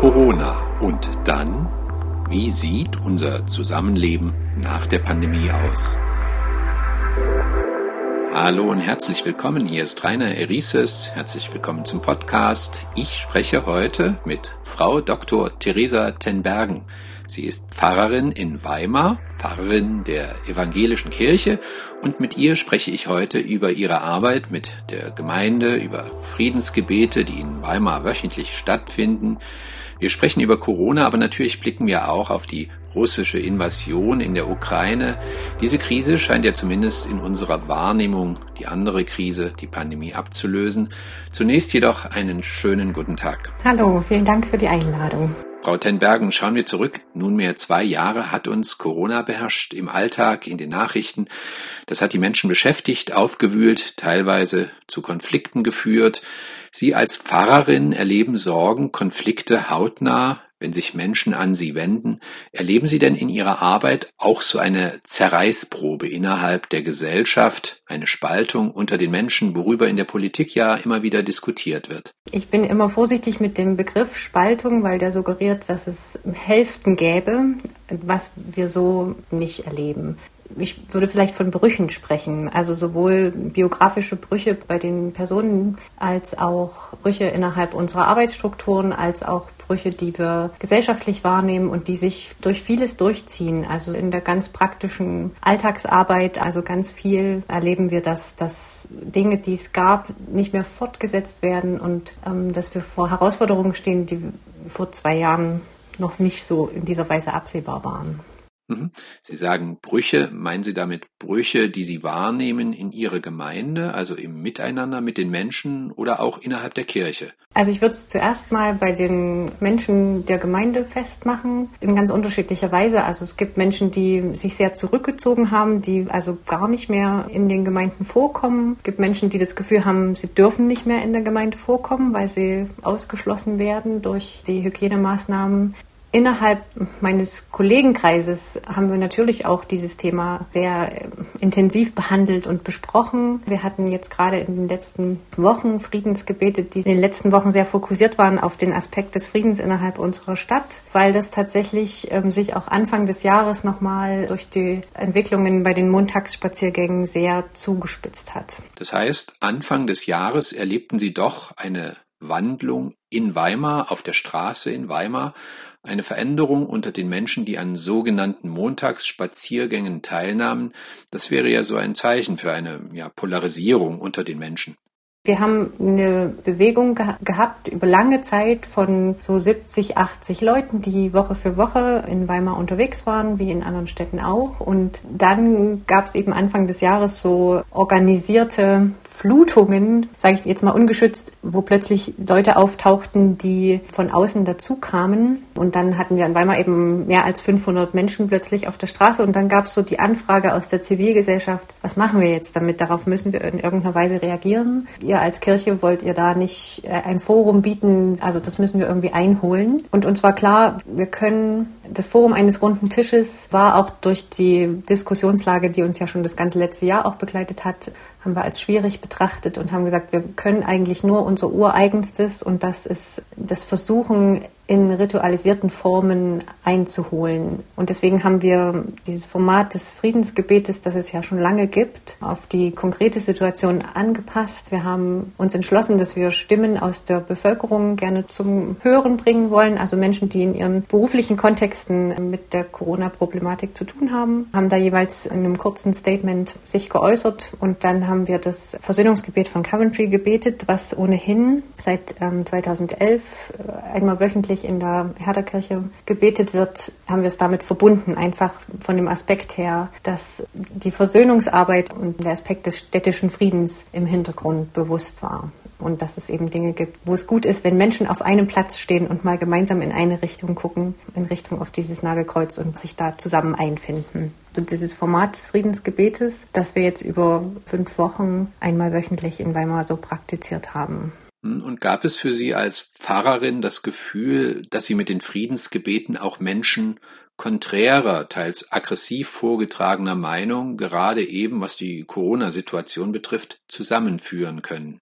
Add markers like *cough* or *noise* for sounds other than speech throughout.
Corona und dann, wie sieht unser Zusammenleben nach der Pandemie aus? Hallo und herzlich willkommen. Hier ist Rainer Erises. Herzlich willkommen zum Podcast. Ich spreche heute mit Frau Dr. Theresa Tenbergen. Sie ist Pfarrerin in Weimar, Pfarrerin der evangelischen Kirche und mit ihr spreche ich heute über ihre Arbeit mit der Gemeinde, über Friedensgebete, die in Weimar wöchentlich stattfinden. Wir sprechen über Corona, aber natürlich blicken wir auch auf die russische Invasion in der Ukraine. Diese Krise scheint ja zumindest in unserer Wahrnehmung die andere Krise, die Pandemie, abzulösen. Zunächst jedoch einen schönen guten Tag. Hallo, vielen Dank für die Einladung. Frau Tenbergen, schauen wir zurück. Nunmehr zwei Jahre hat uns Corona beherrscht im Alltag, in den Nachrichten. Das hat die Menschen beschäftigt, aufgewühlt, teilweise zu Konflikten geführt. Sie als Pfarrerin erleben Sorgen, Konflikte hautnah wenn sich Menschen an Sie wenden, erleben Sie denn in Ihrer Arbeit auch so eine Zerreißprobe innerhalb der Gesellschaft, eine Spaltung unter den Menschen, worüber in der Politik ja immer wieder diskutiert wird? Ich bin immer vorsichtig mit dem Begriff Spaltung, weil der suggeriert, dass es Hälften gäbe, was wir so nicht erleben ich würde vielleicht von Brüchen sprechen, also sowohl biografische Brüche bei den Personen als auch Brüche innerhalb unserer Arbeitsstrukturen, als auch Brüche, die wir gesellschaftlich wahrnehmen und die sich durch vieles durchziehen. Also in der ganz praktischen Alltagsarbeit, also ganz viel erleben wir, dass, dass Dinge, die es gab, nicht mehr fortgesetzt werden und ähm, dass wir vor Herausforderungen stehen, die vor zwei Jahren noch nicht so in dieser Weise absehbar waren. Mhm. Sie sagen Brüche, meinen Sie damit Brüche, die Sie wahrnehmen in Ihrer Gemeinde, also im Miteinander mit den Menschen oder auch innerhalb der Kirche? Also ich würde es zuerst mal bei den Menschen der Gemeinde festmachen, in ganz unterschiedlicher Weise. Also es gibt Menschen, die sich sehr zurückgezogen haben, die also gar nicht mehr in den Gemeinden vorkommen. Es gibt Menschen, die das Gefühl haben, sie dürfen nicht mehr in der Gemeinde vorkommen, weil sie ausgeschlossen werden durch die Hygienemaßnahmen. Innerhalb meines Kollegenkreises haben wir natürlich auch dieses Thema sehr äh, intensiv behandelt und besprochen. Wir hatten jetzt gerade in den letzten Wochen Friedensgebete, die in den letzten Wochen sehr fokussiert waren auf den Aspekt des Friedens innerhalb unserer Stadt, weil das tatsächlich ähm, sich auch Anfang des Jahres nochmal durch die Entwicklungen bei den Montagsspaziergängen sehr zugespitzt hat. Das heißt, Anfang des Jahres erlebten Sie doch eine Wandlung in Weimar, auf der Straße in Weimar, eine Veränderung unter den Menschen, die an sogenannten Montagsspaziergängen teilnahmen, das wäre ja so ein Zeichen für eine ja, Polarisierung unter den Menschen. Wir haben eine Bewegung ge gehabt über lange Zeit von so 70, 80 Leuten, die Woche für Woche in Weimar unterwegs waren, wie in anderen Städten auch. Und dann gab es eben Anfang des Jahres so organisierte Flutungen, sage ich jetzt mal ungeschützt, wo plötzlich Leute auftauchten, die von außen dazu kamen. Und dann hatten wir in Weimar eben mehr als 500 Menschen plötzlich auf der Straße. Und dann gab es so die Anfrage aus der Zivilgesellschaft, was machen wir jetzt damit? Darauf müssen wir in irgendeiner Weise reagieren ihr als Kirche wollt ihr da nicht äh, ein Forum bieten, also das müssen wir irgendwie einholen. Und uns war klar, wir können das Forum eines runden Tisches war auch durch die Diskussionslage, die uns ja schon das ganze letzte Jahr auch begleitet hat, haben wir als schwierig betrachtet und haben gesagt, wir können eigentlich nur unser Ureigenstes und das ist das Versuchen, in ritualisierten Formen einzuholen. Und deswegen haben wir dieses Format des Friedensgebetes, das es ja schon lange gibt, auf die konkrete Situation angepasst. Wir haben uns entschlossen, dass wir Stimmen aus der Bevölkerung gerne zum Hören bringen wollen, also Menschen, die in ihren beruflichen Kontexten mit der Corona-Problematik zu tun haben, haben da jeweils in einem kurzen Statement sich geäußert und dann haben wir das Versöhnungsgebet von Coventry gebetet, was ohnehin seit ähm, 2011 äh, einmal wöchentlich in der Herderkirche gebetet wird, haben wir es damit verbunden, einfach von dem Aspekt her, dass die Versöhnungsarbeit und der Aspekt des städtischen Friedens im Hintergrund bewusst war. Und dass es eben Dinge gibt, wo es gut ist, wenn Menschen auf einem Platz stehen und mal gemeinsam in eine Richtung gucken, in Richtung auf dieses Nagelkreuz und sich da zusammen einfinden. Und dieses Format des Friedensgebetes, das wir jetzt über fünf Wochen einmal wöchentlich in Weimar so praktiziert haben. Und gab es für Sie als Pfarrerin das Gefühl, dass Sie mit den Friedensgebeten auch Menschen konträrer, teils aggressiv vorgetragener Meinung, gerade eben was die Corona-Situation betrifft, zusammenführen können?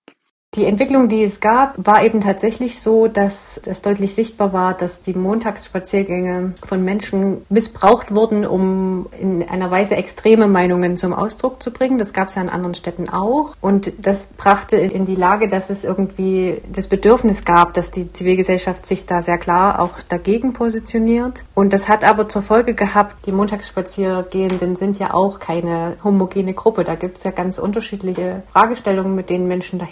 Die Entwicklung, die es gab, war eben tatsächlich so, dass es deutlich sichtbar war, dass die Montagsspaziergänge von Menschen missbraucht wurden, um in einer Weise extreme Meinungen zum Ausdruck zu bringen. Das gab es ja in anderen Städten auch. Und das brachte in die Lage, dass es irgendwie das Bedürfnis gab, dass die Zivilgesellschaft sich da sehr klar auch dagegen positioniert. Und das hat aber zur Folge gehabt, die Montagsspaziergehenden sind ja auch keine homogene Gruppe. Da gibt es ja ganz unterschiedliche Fragestellungen, mit denen Menschen da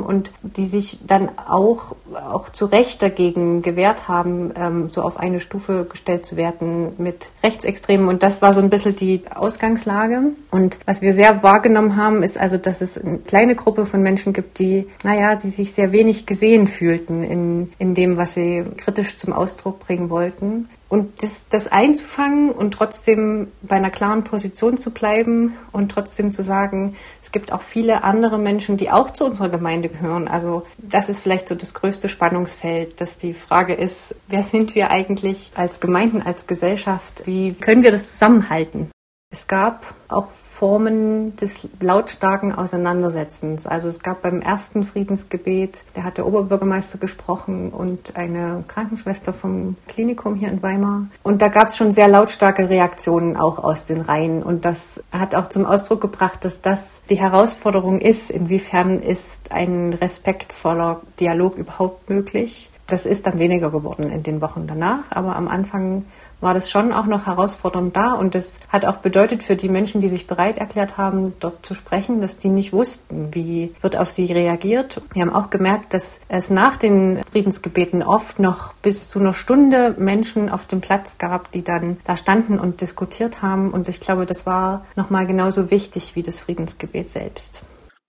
hinkommen und die sich dann auch, auch zu Recht dagegen gewehrt haben, ähm, so auf eine Stufe gestellt zu werden mit Rechtsextremen. Und das war so ein bisschen die Ausgangslage. Und was wir sehr wahrgenommen haben, ist also, dass es eine kleine Gruppe von Menschen gibt, die, naja, die sich sehr wenig gesehen fühlten in, in dem, was sie kritisch zum Ausdruck bringen wollten. Und das, das einzufangen und trotzdem bei einer klaren Position zu bleiben und trotzdem zu sagen, es gibt auch viele andere Menschen, die auch zu unserer Gemeinde gehören. Also das ist vielleicht so das größte Spannungsfeld, dass die Frage ist, wer sind wir eigentlich als Gemeinden, als Gesellschaft? Wie können wir das zusammenhalten? Es gab auch Formen des lautstarken Auseinandersetzens. Also es gab beim ersten Friedensgebet, da hat der Oberbürgermeister gesprochen und eine Krankenschwester vom Klinikum hier in Weimar. Und da gab es schon sehr lautstarke Reaktionen auch aus den Reihen. Und das hat auch zum Ausdruck gebracht, dass das die Herausforderung ist. Inwiefern ist ein respektvoller Dialog überhaupt möglich? Das ist dann weniger geworden in den Wochen danach, aber am Anfang war das schon auch noch herausfordernd da. Und das hat auch bedeutet für die Menschen, die sich bereit erklärt haben, dort zu sprechen, dass die nicht wussten, wie wird auf sie reagiert. Wir haben auch gemerkt, dass es nach den Friedensgebeten oft noch bis zu einer Stunde Menschen auf dem Platz gab, die dann da standen und diskutiert haben. Und ich glaube, das war nochmal genauso wichtig wie das Friedensgebet selbst.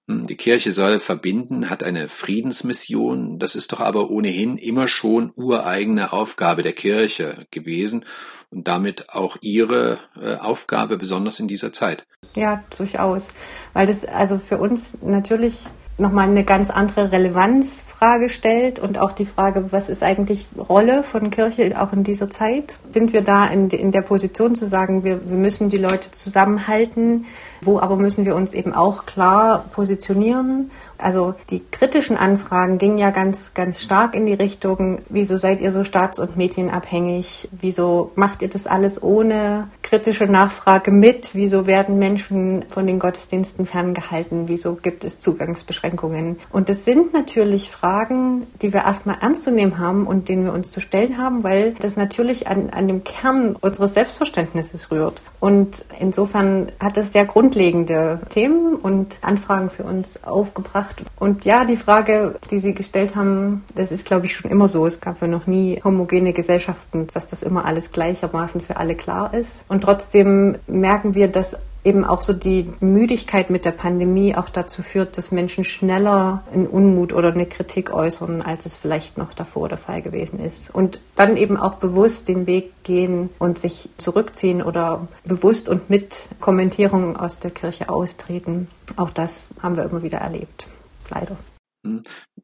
Hm, die Kirche soll verbinden, hat eine Friedensmission. Das ist doch aber ohnehin immer schon ureigene Aufgabe der Kirche gewesen und damit auch ihre äh, Aufgabe, besonders in dieser Zeit. Ja, durchaus. Weil das also für uns natürlich nochmal eine ganz andere Relevanzfrage stellt und auch die Frage, was ist eigentlich Rolle von Kirche auch in dieser Zeit? Sind wir da in, in der Position zu sagen, wir, wir müssen die Leute zusammenhalten? Wo aber müssen wir uns eben auch klar positionieren also die kritischen Anfragen gingen ja ganz, ganz stark in die Richtung, wieso seid ihr so staats- und medienabhängig? Wieso macht ihr das alles ohne kritische Nachfrage mit? Wieso werden Menschen von den Gottesdiensten ferngehalten? Wieso gibt es Zugangsbeschränkungen? Und das sind natürlich Fragen, die wir erstmal ernst zu nehmen haben und denen wir uns zu stellen haben, weil das natürlich an, an dem Kern unseres Selbstverständnisses rührt. Und insofern hat das sehr grundlegende Themen und Anfragen für uns aufgebracht gemacht. Und ja, die Frage, die Sie gestellt haben, das ist, glaube ich, schon immer so. Es gab ja noch nie homogene Gesellschaften, dass das immer alles gleichermaßen für alle klar ist. Und trotzdem merken wir, dass eben auch so die Müdigkeit mit der Pandemie auch dazu führt, dass Menschen schneller einen Unmut oder eine Kritik äußern, als es vielleicht noch davor der Fall gewesen ist. Und dann eben auch bewusst den Weg gehen und sich zurückziehen oder bewusst und mit Kommentierungen aus der Kirche austreten. Auch das haben wir immer wieder erlebt leider. Hm.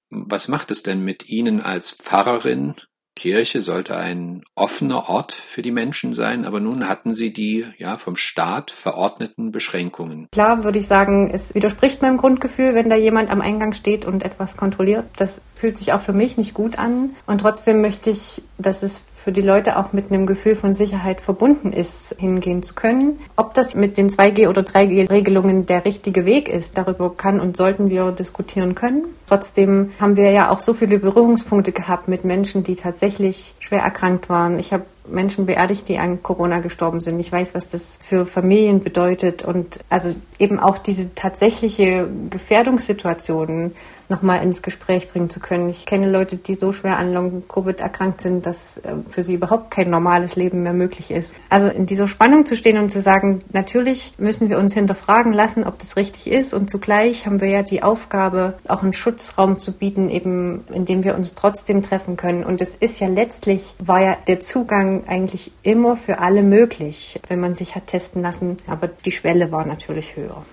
Was macht es denn mit Ihnen als Pfarrerin? Kirche sollte ein offener Ort für die Menschen sein, aber nun hatten Sie die ja vom Staat verordneten Beschränkungen. Klar würde ich sagen, es widerspricht meinem Grundgefühl, wenn da jemand am Eingang steht und etwas kontrolliert. Das fühlt sich auch für mich nicht gut an und trotzdem möchte ich, dass es für die Leute auch mit einem Gefühl von Sicherheit verbunden ist, hingehen zu können. Ob das mit den 2G- oder 3G-Regelungen der richtige Weg ist, darüber kann und sollten wir diskutieren können. Trotzdem haben wir ja auch so viele Berührungspunkte gehabt mit Menschen, die tatsächlich schwer erkrankt waren. Ich habe Menschen beerdigt, die an Corona gestorben sind. Ich weiß, was das für Familien bedeutet und also eben auch diese tatsächliche Gefährdungssituation nochmal ins Gespräch bringen zu können. Ich kenne Leute, die so schwer an Long-Covid erkrankt sind, dass äh, für sie überhaupt kein normales Leben mehr möglich ist. Also in dieser Spannung zu stehen und zu sagen, natürlich müssen wir uns hinterfragen lassen, ob das richtig ist und zugleich haben wir ja die Aufgabe, auch einen Schutzraum zu bieten, eben in dem wir uns trotzdem treffen können. Und es ist ja letztlich, war ja der Zugang eigentlich immer für alle möglich, wenn man sich hat testen lassen. Aber die Schwelle war natürlich höher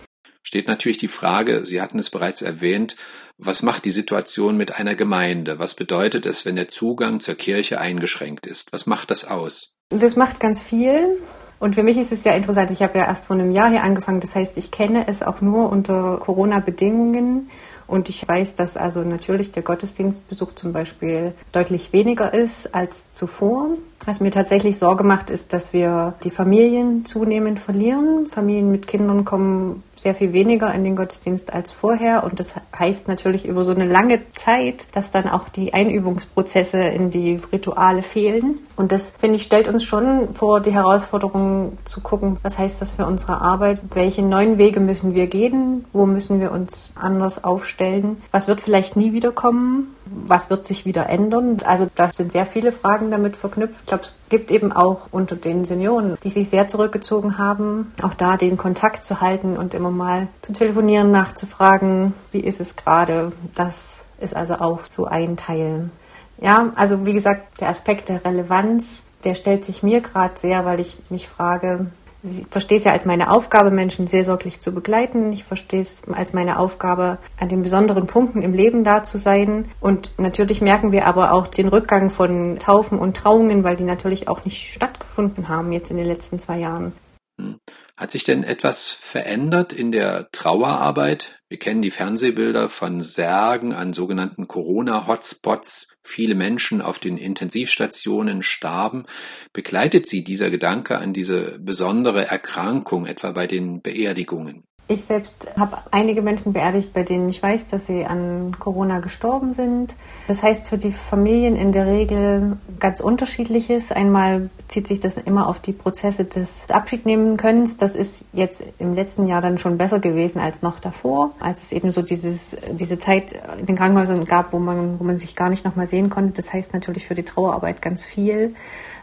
steht natürlich die Frage, Sie hatten es bereits erwähnt, was macht die Situation mit einer Gemeinde? Was bedeutet es, wenn der Zugang zur Kirche eingeschränkt ist? Was macht das aus? Das macht ganz viel. Und für mich ist es sehr interessant. Ich habe ja erst vor einem Jahr hier angefangen. Das heißt, ich kenne es auch nur unter Corona-Bedingungen. Und ich weiß, dass also natürlich der Gottesdienstbesuch zum Beispiel deutlich weniger ist als zuvor. Was mir tatsächlich Sorge macht, ist, dass wir die Familien zunehmend verlieren. Familien mit Kindern kommen sehr viel weniger in den Gottesdienst als vorher. Und das heißt natürlich über so eine lange Zeit, dass dann auch die Einübungsprozesse in die Rituale fehlen. Und das, finde ich, stellt uns schon vor die Herausforderung zu gucken, was heißt das für unsere Arbeit? Welche neuen Wege müssen wir gehen? Wo müssen wir uns anders aufstellen? Was wird vielleicht nie wiederkommen? Was wird sich wieder ändern? Also da sind sehr viele Fragen damit verknüpft. Ich glaube, es gibt eben auch unter den Senioren, die sich sehr zurückgezogen haben, auch da den Kontakt zu halten und immer mal zu telefonieren, nachzufragen, wie ist es gerade. Das ist also auch so ein Teil. Ja, also wie gesagt, der Aspekt der Relevanz, der stellt sich mir gerade sehr, weil ich mich frage, ich verstehe es ja als meine Aufgabe, Menschen seelsorglich zu begleiten. Ich verstehe es als meine Aufgabe, an den besonderen Punkten im Leben da zu sein. Und natürlich merken wir aber auch den Rückgang von Taufen und Trauungen, weil die natürlich auch nicht stattgefunden haben jetzt in den letzten zwei Jahren. Hm. Hat sich denn etwas verändert in der Trauerarbeit? Wir kennen die Fernsehbilder von Särgen an sogenannten Corona-Hotspots. Viele Menschen auf den Intensivstationen starben. Begleitet Sie dieser Gedanke an diese besondere Erkrankung etwa bei den Beerdigungen? Ich selbst habe einige Menschen beerdigt, bei denen ich weiß, dass sie an Corona gestorben sind. Das heißt für die Familien in der Regel ganz unterschiedliches. Einmal bezieht sich das immer auf die Prozesse des Abschiednehmenkönnens. Das ist jetzt im letzten Jahr dann schon besser gewesen als noch davor, als es eben so dieses, diese Zeit in den Krankenhäusern gab, wo man, wo man sich gar nicht nochmal sehen konnte. Das heißt natürlich für die Trauerarbeit ganz viel.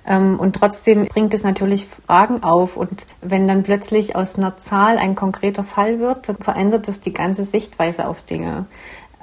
Ähm, und trotzdem bringt es natürlich Fragen auf. Und wenn dann plötzlich aus einer Zahl ein konkreter Fall wird, dann verändert das die ganze Sichtweise auf Dinge.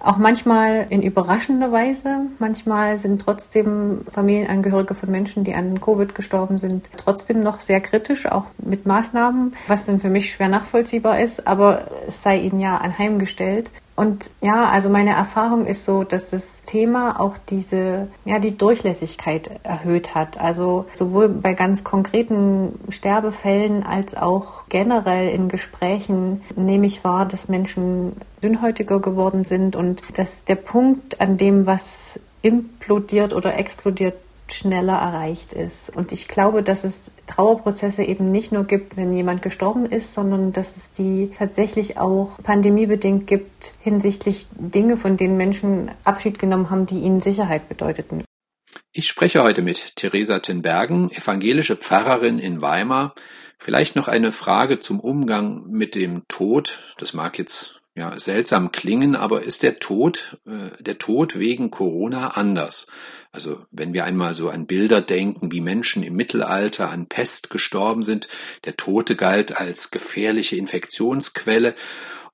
Auch manchmal in überraschender Weise. Manchmal sind trotzdem Familienangehörige von Menschen, die an Covid gestorben sind, trotzdem noch sehr kritisch, auch mit Maßnahmen, was dann für mich schwer nachvollziehbar ist, aber es sei ihnen ja anheimgestellt. Und ja, also meine Erfahrung ist so, dass das Thema auch diese, ja, die Durchlässigkeit erhöht hat. Also sowohl bei ganz konkreten Sterbefällen als auch generell in Gesprächen nehme ich wahr, dass Menschen dünnhäutiger geworden sind und dass der Punkt, an dem was implodiert oder explodiert, schneller erreicht ist. Und ich glaube, dass es Trauerprozesse eben nicht nur gibt, wenn jemand gestorben ist, sondern dass es die tatsächlich auch pandemiebedingt gibt hinsichtlich Dinge, von denen Menschen Abschied genommen haben, die ihnen Sicherheit bedeuteten. Ich spreche heute mit Theresa Tenbergen, evangelische Pfarrerin in Weimar. Vielleicht noch eine Frage zum Umgang mit dem Tod. Das mag jetzt ja seltsam klingen, aber ist der Tod, äh, der Tod wegen Corona anders? Also wenn wir einmal so an Bilder denken, wie Menschen im Mittelalter an Pest gestorben sind, der Tote galt als gefährliche Infektionsquelle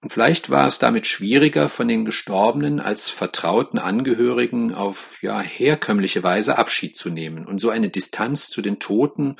vielleicht war es damit schwieriger, von den Gestorbenen als vertrauten Angehörigen auf ja herkömmliche Weise Abschied zu nehmen. Und so eine Distanz zu den Toten,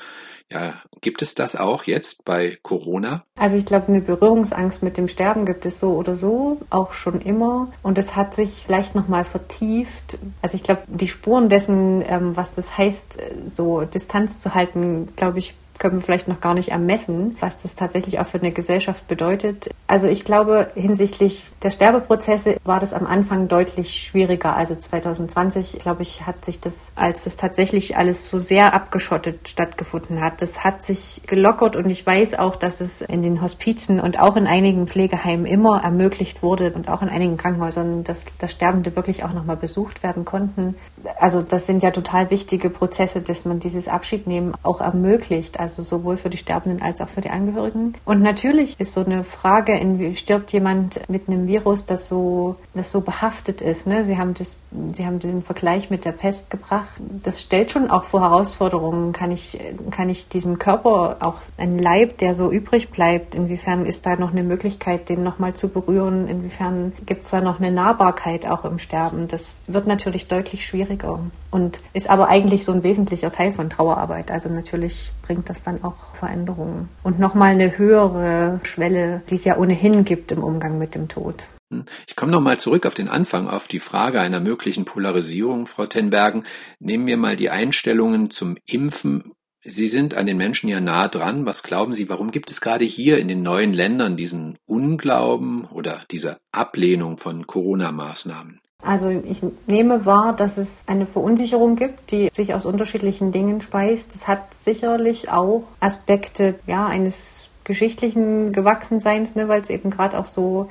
ja, gibt es das auch jetzt bei Corona? Also ich glaube, eine Berührungsangst mit dem Sterben gibt es so oder so, auch schon immer. Und es hat sich vielleicht nochmal vertieft. Also ich glaube, die Spuren dessen, ähm, was das heißt, so Distanz zu halten, glaube ich, können wir vielleicht noch gar nicht ermessen, was das tatsächlich auch für eine Gesellschaft bedeutet. Also ich glaube, hinsichtlich der Sterbeprozesse war das am Anfang deutlich schwieriger. Also 2020, glaube ich, hat sich das, als das tatsächlich alles so sehr abgeschottet stattgefunden hat, das hat sich gelockert und ich weiß auch, dass es in den Hospizen und auch in einigen Pflegeheimen immer ermöglicht wurde und auch in einigen Krankenhäusern, dass, dass Sterbende wirklich auch nochmal besucht werden konnten. Also das sind ja total wichtige Prozesse, dass man dieses Abschiednehmen auch ermöglicht also sowohl für die Sterbenden als auch für die Angehörigen. Und natürlich ist so eine Frage, in, stirbt jemand mit einem Virus, das so, das so behaftet ist. Ne? Sie, haben das, Sie haben den Vergleich mit der Pest gebracht. Das stellt schon auch vor Herausforderungen. Kann ich, kann ich diesem Körper auch einen Leib, der so übrig bleibt, inwiefern ist da noch eine Möglichkeit, den nochmal zu berühren? Inwiefern gibt es da noch eine Nahbarkeit auch im Sterben? Das wird natürlich deutlich schwieriger und ist aber eigentlich so ein wesentlicher Teil von Trauerarbeit. Also natürlich bringt das dann auch Veränderungen und nochmal eine höhere Schwelle, die es ja ohnehin gibt im Umgang mit dem Tod. Hm. Ich komme nochmal zurück auf den Anfang, auf die Frage einer möglichen Polarisierung, Frau Tenbergen. Nehmen wir mal die Einstellungen zum Impfen Sie sind an den Menschen ja nah dran. Was glauben Sie, warum gibt es gerade hier in den neuen Ländern diesen Unglauben oder diese Ablehnung von Corona-Maßnahmen? Also ich nehme wahr, dass es eine Verunsicherung gibt, die sich aus unterschiedlichen Dingen speist. Es hat sicherlich auch Aspekte ja, eines geschichtlichen Gewachsenseins, ne, weil es eben gerade auch so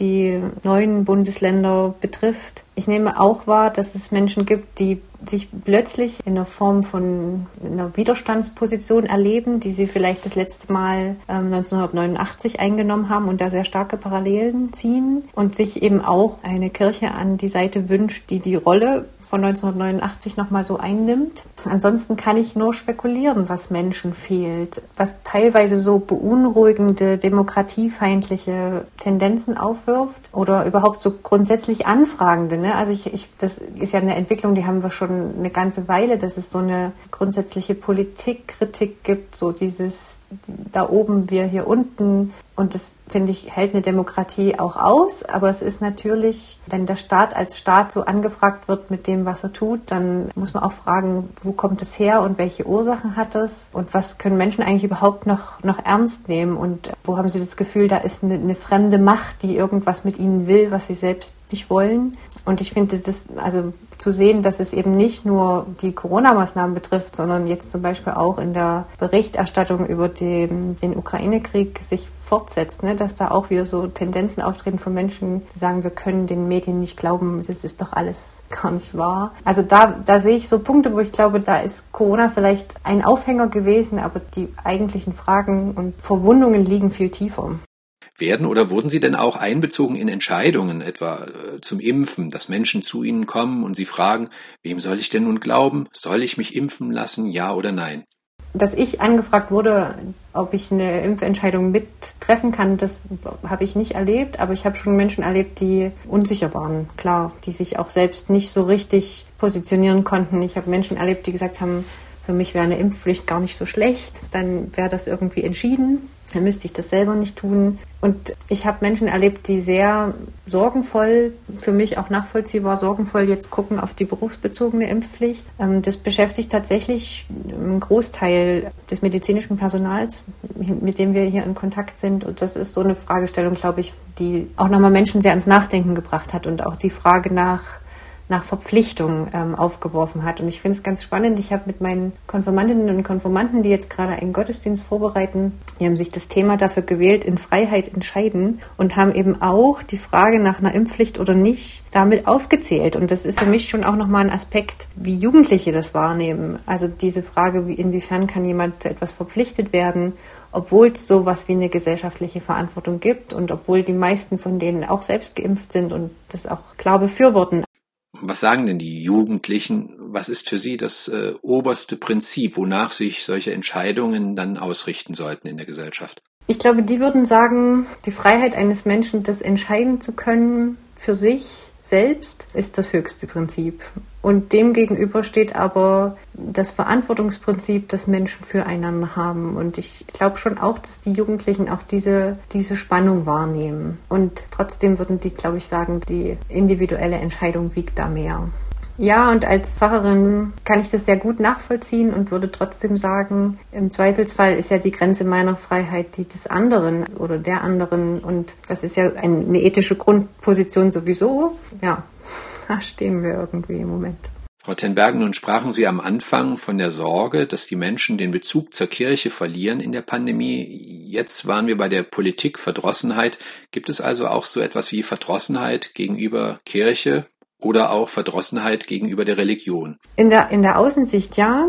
die neuen Bundesländer betrifft. Ich nehme auch wahr, dass es Menschen gibt, die sich plötzlich in einer Form von einer Widerstandsposition erleben, die sie vielleicht das letzte Mal ähm, 1989 eingenommen haben und da sehr starke Parallelen ziehen und sich eben auch eine Kirche an die Seite wünscht, die die Rolle von 1989 nochmal so einnimmt. Ansonsten kann ich nur spekulieren, was Menschen fehlt, was teilweise so beunruhigende, demokratiefeindliche Tendenzen aufwirft oder überhaupt so grundsätzlich anfragende. Ne? Also ich, ich, das ist ja eine Entwicklung, die haben wir schon eine ganze Weile, dass es so eine grundsätzliche Politikkritik gibt, so dieses da oben, wir hier unten. Und das, finde ich, hält eine Demokratie auch aus. Aber es ist natürlich, wenn der Staat als Staat so angefragt wird mit dem, was er tut, dann muss man auch fragen, wo kommt es her und welche Ursachen hat es? Und was können Menschen eigentlich überhaupt noch, noch ernst nehmen? Und wo haben sie das Gefühl, da ist eine, eine fremde Macht, die irgendwas mit ihnen will, was sie selbst nicht wollen? Und ich finde das, also zu sehen, dass es eben nicht nur die Corona-Maßnahmen betrifft, sondern jetzt zum Beispiel auch in der Berichterstattung über den, den Ukraine-Krieg sich fortsetzt, ne? dass da auch wieder so Tendenzen auftreten von Menschen, die sagen, wir können den Medien nicht glauben, das ist doch alles gar nicht wahr. Also da, da sehe ich so Punkte, wo ich glaube, da ist Corona vielleicht ein Aufhänger gewesen, aber die eigentlichen Fragen und Verwundungen liegen viel tiefer. Werden oder wurden Sie denn auch einbezogen in Entscheidungen, etwa äh, zum Impfen, dass Menschen zu Ihnen kommen und Sie fragen, wem soll ich denn nun glauben? Soll ich mich impfen lassen, ja oder nein? Dass ich angefragt wurde, ob ich eine Impfentscheidung mittreffen kann, das habe ich nicht erlebt, aber ich habe schon Menschen erlebt, die unsicher waren, klar, die sich auch selbst nicht so richtig positionieren konnten. Ich habe Menschen erlebt, die gesagt haben, für mich wäre eine Impfpflicht gar nicht so schlecht, dann wäre das irgendwie entschieden dann müsste ich das selber nicht tun. Und ich habe Menschen erlebt, die sehr sorgenvoll, für mich auch nachvollziehbar sorgenvoll jetzt gucken auf die berufsbezogene Impfpflicht. Ähm, das beschäftigt tatsächlich einen Großteil des medizinischen Personals, mit dem wir hier in Kontakt sind. Und das ist so eine Fragestellung, glaube ich, die auch nochmal Menschen sehr ans Nachdenken gebracht hat und auch die Frage nach nach Verpflichtung ähm, aufgeworfen hat. Und ich finde es ganz spannend. Ich habe mit meinen Konformantinnen und Konformanten, die jetzt gerade einen Gottesdienst vorbereiten, die haben sich das Thema dafür gewählt, in Freiheit entscheiden und haben eben auch die Frage nach einer Impfpflicht oder nicht damit aufgezählt. Und das ist für mich schon auch nochmal ein Aspekt, wie Jugendliche das wahrnehmen. Also diese Frage, wie, inwiefern kann jemand zu etwas verpflichtet werden, obwohl es sowas wie eine gesellschaftliche Verantwortung gibt und obwohl die meisten von denen auch selbst geimpft sind und das auch klar befürworten. Was sagen denn die Jugendlichen? Was ist für sie das äh, oberste Prinzip, wonach sich solche Entscheidungen dann ausrichten sollten in der Gesellschaft? Ich glaube, die würden sagen, die Freiheit eines Menschen, das entscheiden zu können für sich selbst, ist das höchste Prinzip. Und dem gegenüber steht aber das Verantwortungsprinzip, das Menschen füreinander haben. Und ich glaube schon auch, dass die Jugendlichen auch diese, diese Spannung wahrnehmen. Und trotzdem würden die, glaube ich, sagen, die individuelle Entscheidung wiegt da mehr. Ja, und als Pfarrerin kann ich das sehr gut nachvollziehen und würde trotzdem sagen, im Zweifelsfall ist ja die Grenze meiner Freiheit die des anderen oder der anderen. Und das ist ja eine ethische Grundposition sowieso. Ja, *laughs* da stehen wir irgendwie im Moment. Frau Tenbergen, nun sprachen Sie am Anfang von der Sorge, dass die Menschen den Bezug zur Kirche verlieren in der Pandemie. Jetzt waren wir bei der Politik Verdrossenheit. Gibt es also auch so etwas wie Verdrossenheit gegenüber Kirche oder auch Verdrossenheit gegenüber der Religion? In der, in der Außensicht ja.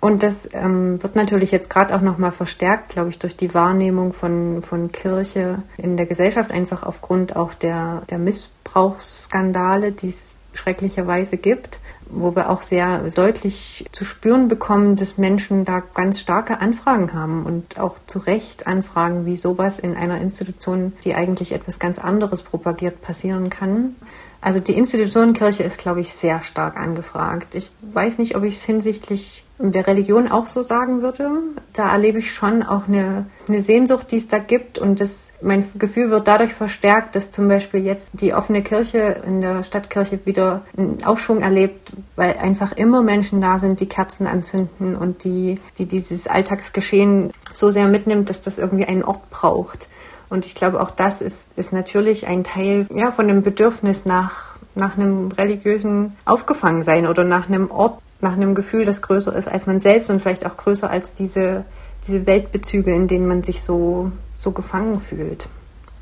Und das ähm, wird natürlich jetzt gerade auch nochmal verstärkt, glaube ich, durch die Wahrnehmung von, von Kirche in der Gesellschaft, einfach aufgrund auch der, der Missbrauchsskandale, die es schrecklicherweise gibt, wo wir auch sehr deutlich zu spüren bekommen, dass Menschen da ganz starke Anfragen haben und auch zu Recht Anfragen, wie sowas in einer Institution, die eigentlich etwas ganz anderes propagiert, passieren kann. Also die Institution Kirche ist, glaube ich, sehr stark angefragt. Ich weiß nicht, ob ich es hinsichtlich der Religion auch so sagen würde. Da erlebe ich schon auch eine, eine Sehnsucht, die es da gibt. Und das, mein Gefühl wird dadurch verstärkt, dass zum Beispiel jetzt die offene Kirche in der Stadtkirche wieder einen Aufschwung erlebt, weil einfach immer Menschen da sind, die Kerzen anzünden und die, die dieses Alltagsgeschehen so sehr mitnimmt, dass das irgendwie einen Ort braucht. Und ich glaube, auch das ist, ist natürlich ein Teil ja, von dem Bedürfnis nach, nach einem religiösen Aufgefangensein oder nach einem Ort, nach einem Gefühl, das größer ist als man selbst und vielleicht auch größer als diese, diese Weltbezüge, in denen man sich so, so gefangen fühlt.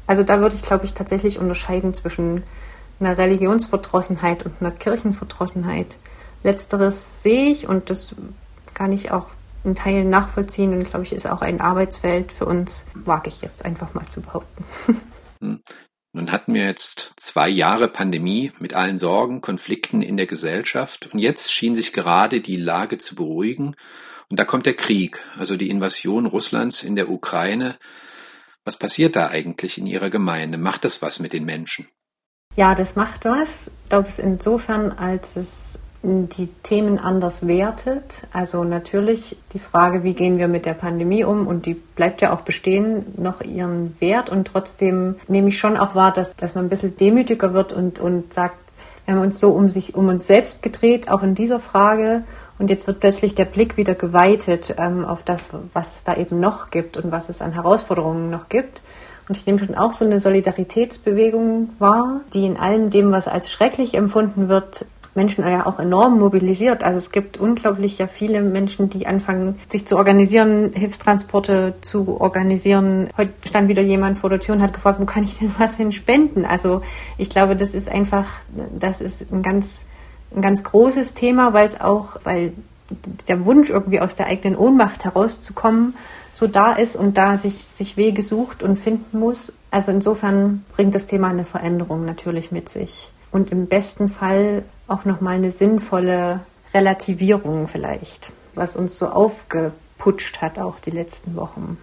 Also da würde ich, glaube ich, tatsächlich unterscheiden zwischen einer Religionsverdrossenheit und einer Kirchenverdrossenheit. Letzteres sehe ich und das kann ich auch in Teilen nachvollziehen und glaube ich, ist auch ein Arbeitsfeld für uns, wage ich jetzt einfach mal zu behaupten. *laughs* Hm. Nun hatten wir jetzt zwei Jahre Pandemie mit allen Sorgen, Konflikten in der Gesellschaft und jetzt schien sich gerade die Lage zu beruhigen und da kommt der Krieg, also die Invasion Russlands in der Ukraine. Was passiert da eigentlich in Ihrer Gemeinde? Macht das was mit den Menschen? Ja, das macht was. Ich glaube, es insofern, als es die Themen anders wertet. Also natürlich die Frage, wie gehen wir mit der Pandemie um und die bleibt ja auch bestehen, noch ihren Wert und trotzdem nehme ich schon auch wahr, dass, dass man ein bisschen demütiger wird und, und sagt, wir haben uns so um sich, um uns selbst gedreht, auch in dieser Frage und jetzt wird plötzlich der Blick wieder geweitet ähm, auf das, was es da eben noch gibt und was es an Herausforderungen noch gibt. Und ich nehme schon auch so eine Solidaritätsbewegung wahr, die in allem dem, was als schrecklich empfunden wird, Menschen ja auch enorm mobilisiert. Also es gibt unglaublich ja viele Menschen, die anfangen, sich zu organisieren, Hilfstransporte zu organisieren. Heute stand wieder jemand vor der Tür und hat gefragt, wo kann ich denn was hin spenden? Also ich glaube, das ist einfach, das ist ein ganz, ein ganz großes Thema, weil es auch, weil der Wunsch irgendwie aus der eigenen Ohnmacht herauszukommen so da ist und da sich, sich Wege sucht und finden muss. Also insofern bringt das Thema eine Veränderung natürlich mit sich. Und im besten Fall auch nochmal eine sinnvolle Relativierung vielleicht, was uns so aufgeputscht hat auch die letzten Wochen.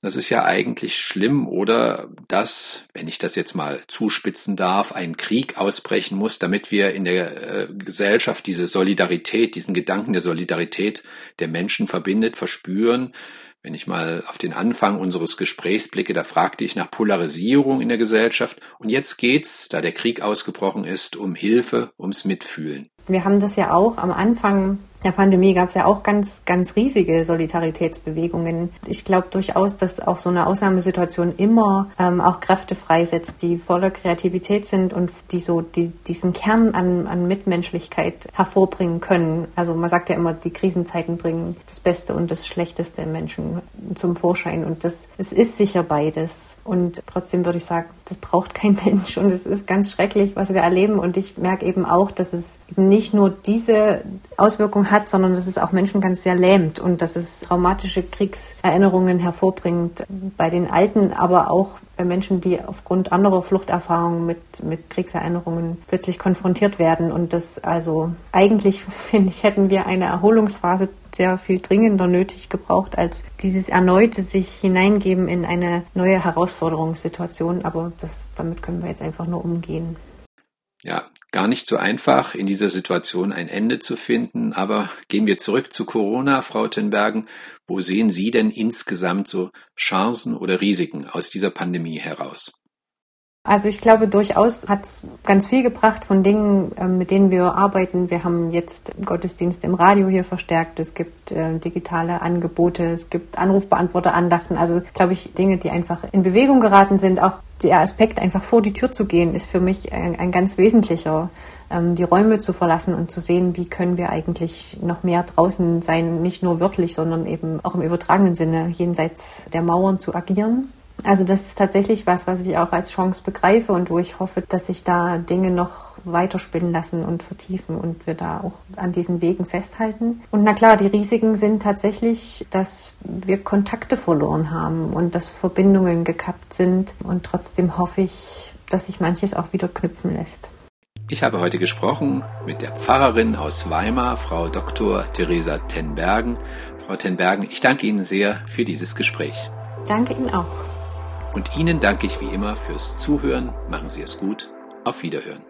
Das ist ja eigentlich schlimm, oder dass, wenn ich das jetzt mal zuspitzen darf, ein Krieg ausbrechen muss, damit wir in der äh, Gesellschaft diese Solidarität, diesen Gedanken der Solidarität der Menschen verbindet, verspüren. Wenn ich mal auf den Anfang unseres Gesprächs blicke, da fragte ich nach Polarisierung in der Gesellschaft. Und jetzt geht's, da der Krieg ausgebrochen ist, um Hilfe, ums Mitfühlen. Wir haben das ja auch am Anfang der Pandemie gab es ja auch ganz, ganz riesige Solidaritätsbewegungen. Ich glaube durchaus, dass auch so eine Ausnahmesituation immer ähm, auch Kräfte freisetzt, die voller Kreativität sind und die so die, diesen Kern an, an Mitmenschlichkeit hervorbringen können. Also man sagt ja immer, die Krisenzeiten bringen das Beste und das Schlechteste im Menschen zum Vorschein. Und das es ist sicher beides. Und trotzdem würde ich sagen, das braucht kein *laughs* Mensch. Und es ist ganz schrecklich, was wir erleben. Und ich merke eben auch, dass es eben nicht nur diese Auswirkungen hat, sondern dass es auch Menschen ganz sehr lähmt und dass es traumatische Kriegserinnerungen hervorbringt bei den Alten, aber auch bei Menschen, die aufgrund anderer Fluchterfahrungen mit, mit Kriegserinnerungen plötzlich konfrontiert werden. Und das also eigentlich, *laughs* finde ich, hätten wir eine Erholungsphase sehr viel dringender nötig gebraucht als dieses erneute sich hineingeben in eine neue Herausforderungssituation. Aber das, damit können wir jetzt einfach nur umgehen. Ja, gar nicht so einfach, in dieser Situation ein Ende zu finden. Aber gehen wir zurück zu Corona, Frau Tenbergen. Wo sehen Sie denn insgesamt so Chancen oder Risiken aus dieser Pandemie heraus? Also ich glaube, durchaus hat es ganz viel gebracht von Dingen, ähm, mit denen wir arbeiten. Wir haben jetzt Gottesdienst im Radio hier verstärkt. Es gibt äh, digitale Angebote, es gibt Anrufbeantworter-Andachten. Also glaube ich, Dinge, die einfach in Bewegung geraten sind. Auch der Aspekt, einfach vor die Tür zu gehen, ist für mich ein, ein ganz wesentlicher. Ähm, die Räume zu verlassen und zu sehen, wie können wir eigentlich noch mehr draußen sein, nicht nur wörtlich, sondern eben auch im übertragenen Sinne, jenseits der Mauern zu agieren. Also das ist tatsächlich was, was ich auch als Chance begreife und wo ich hoffe, dass sich da Dinge noch weiterspinnen lassen und vertiefen und wir da auch an diesen Wegen festhalten. Und na klar, die Risiken sind tatsächlich, dass wir Kontakte verloren haben und dass Verbindungen gekappt sind und trotzdem hoffe ich, dass sich manches auch wieder knüpfen lässt. Ich habe heute gesprochen mit der Pfarrerin aus Weimar, Frau Dr. Theresa Tenbergen. Frau Tenbergen, ich danke Ihnen sehr für dieses Gespräch. Danke Ihnen auch. Und Ihnen danke ich wie immer fürs Zuhören. Machen Sie es gut. Auf Wiederhören.